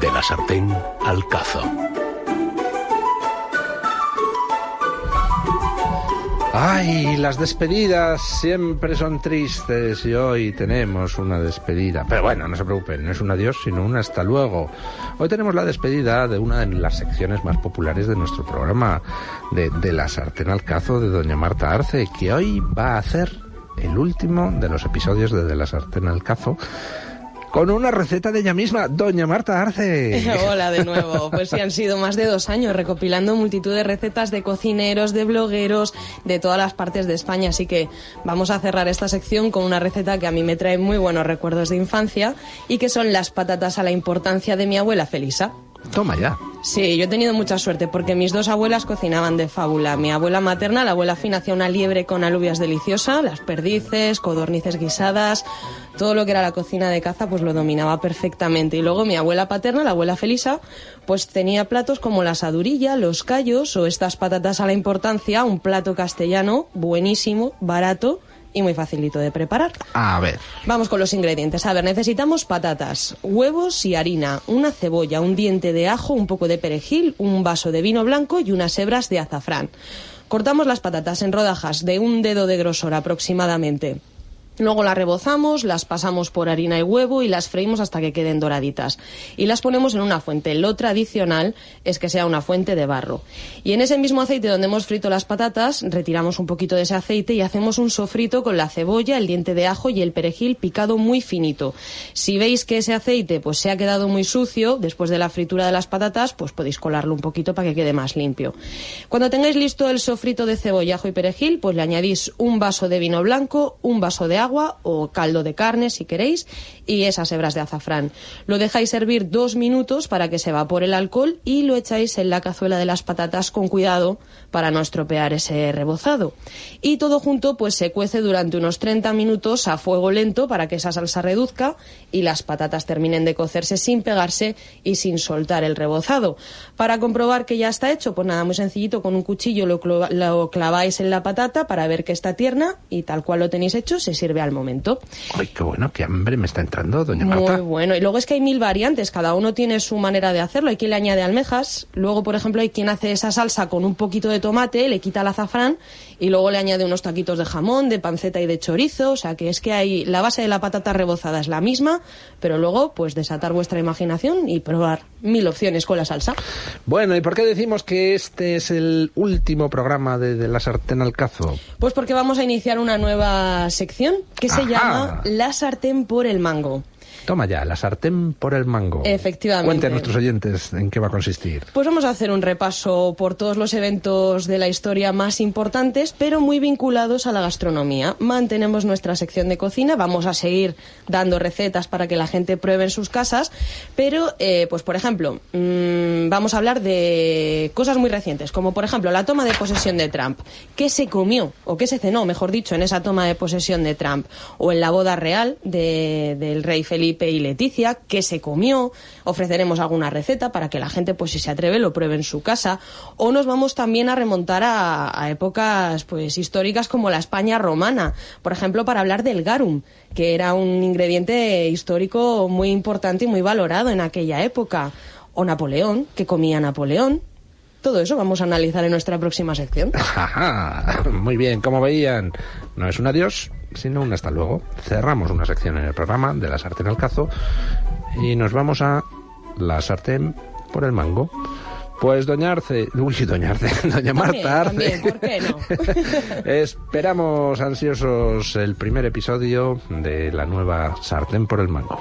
De la sartén al cazo. Ay, las despedidas siempre son tristes y hoy tenemos una despedida. Pero bueno, no se preocupen, no es un adiós, sino un hasta luego. Hoy tenemos la despedida de una de las secciones más populares de nuestro programa, de, de la sartén al cazo de doña Marta Arce, que hoy va a hacer el último de los episodios de De la sartén al cazo con una receta de ella misma, doña Marta Arce. Hola de nuevo. Pues sí, han sido más de dos años recopilando multitud de recetas de cocineros, de blogueros, de todas las partes de España. Así que vamos a cerrar esta sección con una receta que a mí me trae muy buenos recuerdos de infancia y que son las patatas a la importancia de mi abuela Felisa. Toma ya. Sí, yo he tenido mucha suerte porque mis dos abuelas cocinaban de fábula. Mi abuela materna, la abuela fina, hacía una liebre con alubias deliciosa, las perdices, codornices guisadas, todo lo que era la cocina de caza, pues lo dominaba perfectamente. Y luego mi abuela paterna, la abuela Felisa, pues tenía platos como la sadurilla, los callos o estas patatas a la importancia, un plato castellano buenísimo, barato y muy facilito de preparar. A ver. Vamos con los ingredientes. A ver, necesitamos patatas, huevos y harina, una cebolla, un diente de ajo, un poco de perejil, un vaso de vino blanco y unas hebras de azafrán. Cortamos las patatas en rodajas de un dedo de grosor aproximadamente. Luego las rebozamos, las pasamos por harina y huevo y las freímos hasta que queden doraditas. Y las ponemos en una fuente. Lo tradicional es que sea una fuente de barro. Y en ese mismo aceite donde hemos frito las patatas, retiramos un poquito de ese aceite y hacemos un sofrito con la cebolla, el diente de ajo y el perejil picado muy finito. Si veis que ese aceite pues se ha quedado muy sucio después de la fritura de las patatas, pues podéis colarlo un poquito para que quede más limpio. Cuando tengáis listo el sofrito de cebolla, ajo y perejil, pues le añadís un vaso de vino blanco, un vaso de agua, o caldo de carne si queréis y esas hebras de azafrán. Lo dejáis hervir dos minutos para que se evapore el alcohol y lo echáis en la cazuela de las patatas con cuidado para no estropear ese rebozado. Y todo junto pues se cuece durante unos 30 minutos a fuego lento para que esa salsa reduzca y las patatas terminen de cocerse sin pegarse y sin soltar el rebozado. Para comprobar que ya está hecho, pues nada, muy sencillito, con un cuchillo lo, lo claváis en la patata para ver que está tierna y tal cual lo tenéis hecho se sirve al momento. Ay, qué bueno, qué hambre me está entrando, doña Marta. Muy bueno. Y luego es que hay mil variantes, cada uno tiene su manera de hacerlo. Hay quien le añade almejas, luego, por ejemplo, hay quien hace esa salsa con un poquito de tomate, le quita el azafrán y luego le añade unos taquitos de jamón, de panceta y de chorizo. O sea, que es que hay la base de la patata rebozada es la misma, pero luego, pues desatar vuestra imaginación y probar mil opciones con la salsa. Bueno, ¿y por qué decimos que este es el último programa de, de la sartén al cazo? Pues porque vamos a iniciar una nueva sección que se llama La sartén por el mango. Toma ya, la sartén por el mango. Efectivamente. Cuente a nuestros oyentes en qué va a consistir. Pues vamos a hacer un repaso por todos los eventos de la historia más importantes, pero muy vinculados a la gastronomía. Mantenemos nuestra sección de cocina, vamos a seguir dando recetas para que la gente pruebe en sus casas, pero, eh, pues por ejemplo, mmm, vamos a hablar de cosas muy recientes, como por ejemplo la toma de posesión de Trump. ¿Qué se comió, o qué se cenó, mejor dicho, en esa toma de posesión de Trump? O en la boda real de, del rey Felipe y Leticia, qué se comió, ofreceremos alguna receta para que la gente, pues si se atreve, lo pruebe en su casa, o nos vamos también a remontar a, a épocas pues históricas como la España romana, por ejemplo, para hablar del garum, que era un ingrediente histórico muy importante y muy valorado en aquella época, o Napoleón, que comía Napoleón, todo eso vamos a analizar en nuestra próxima sección. Muy bien, como veían, no es un adiós, sino un hasta luego. Cerramos una sección en el programa de la sartén al cazo y nos vamos a la sartén por el mango. Pues doña Arce, uy, doña Arce, doña Marta Arce. También, ¿por qué no? Esperamos ansiosos el primer episodio de la nueva sartén por el mango.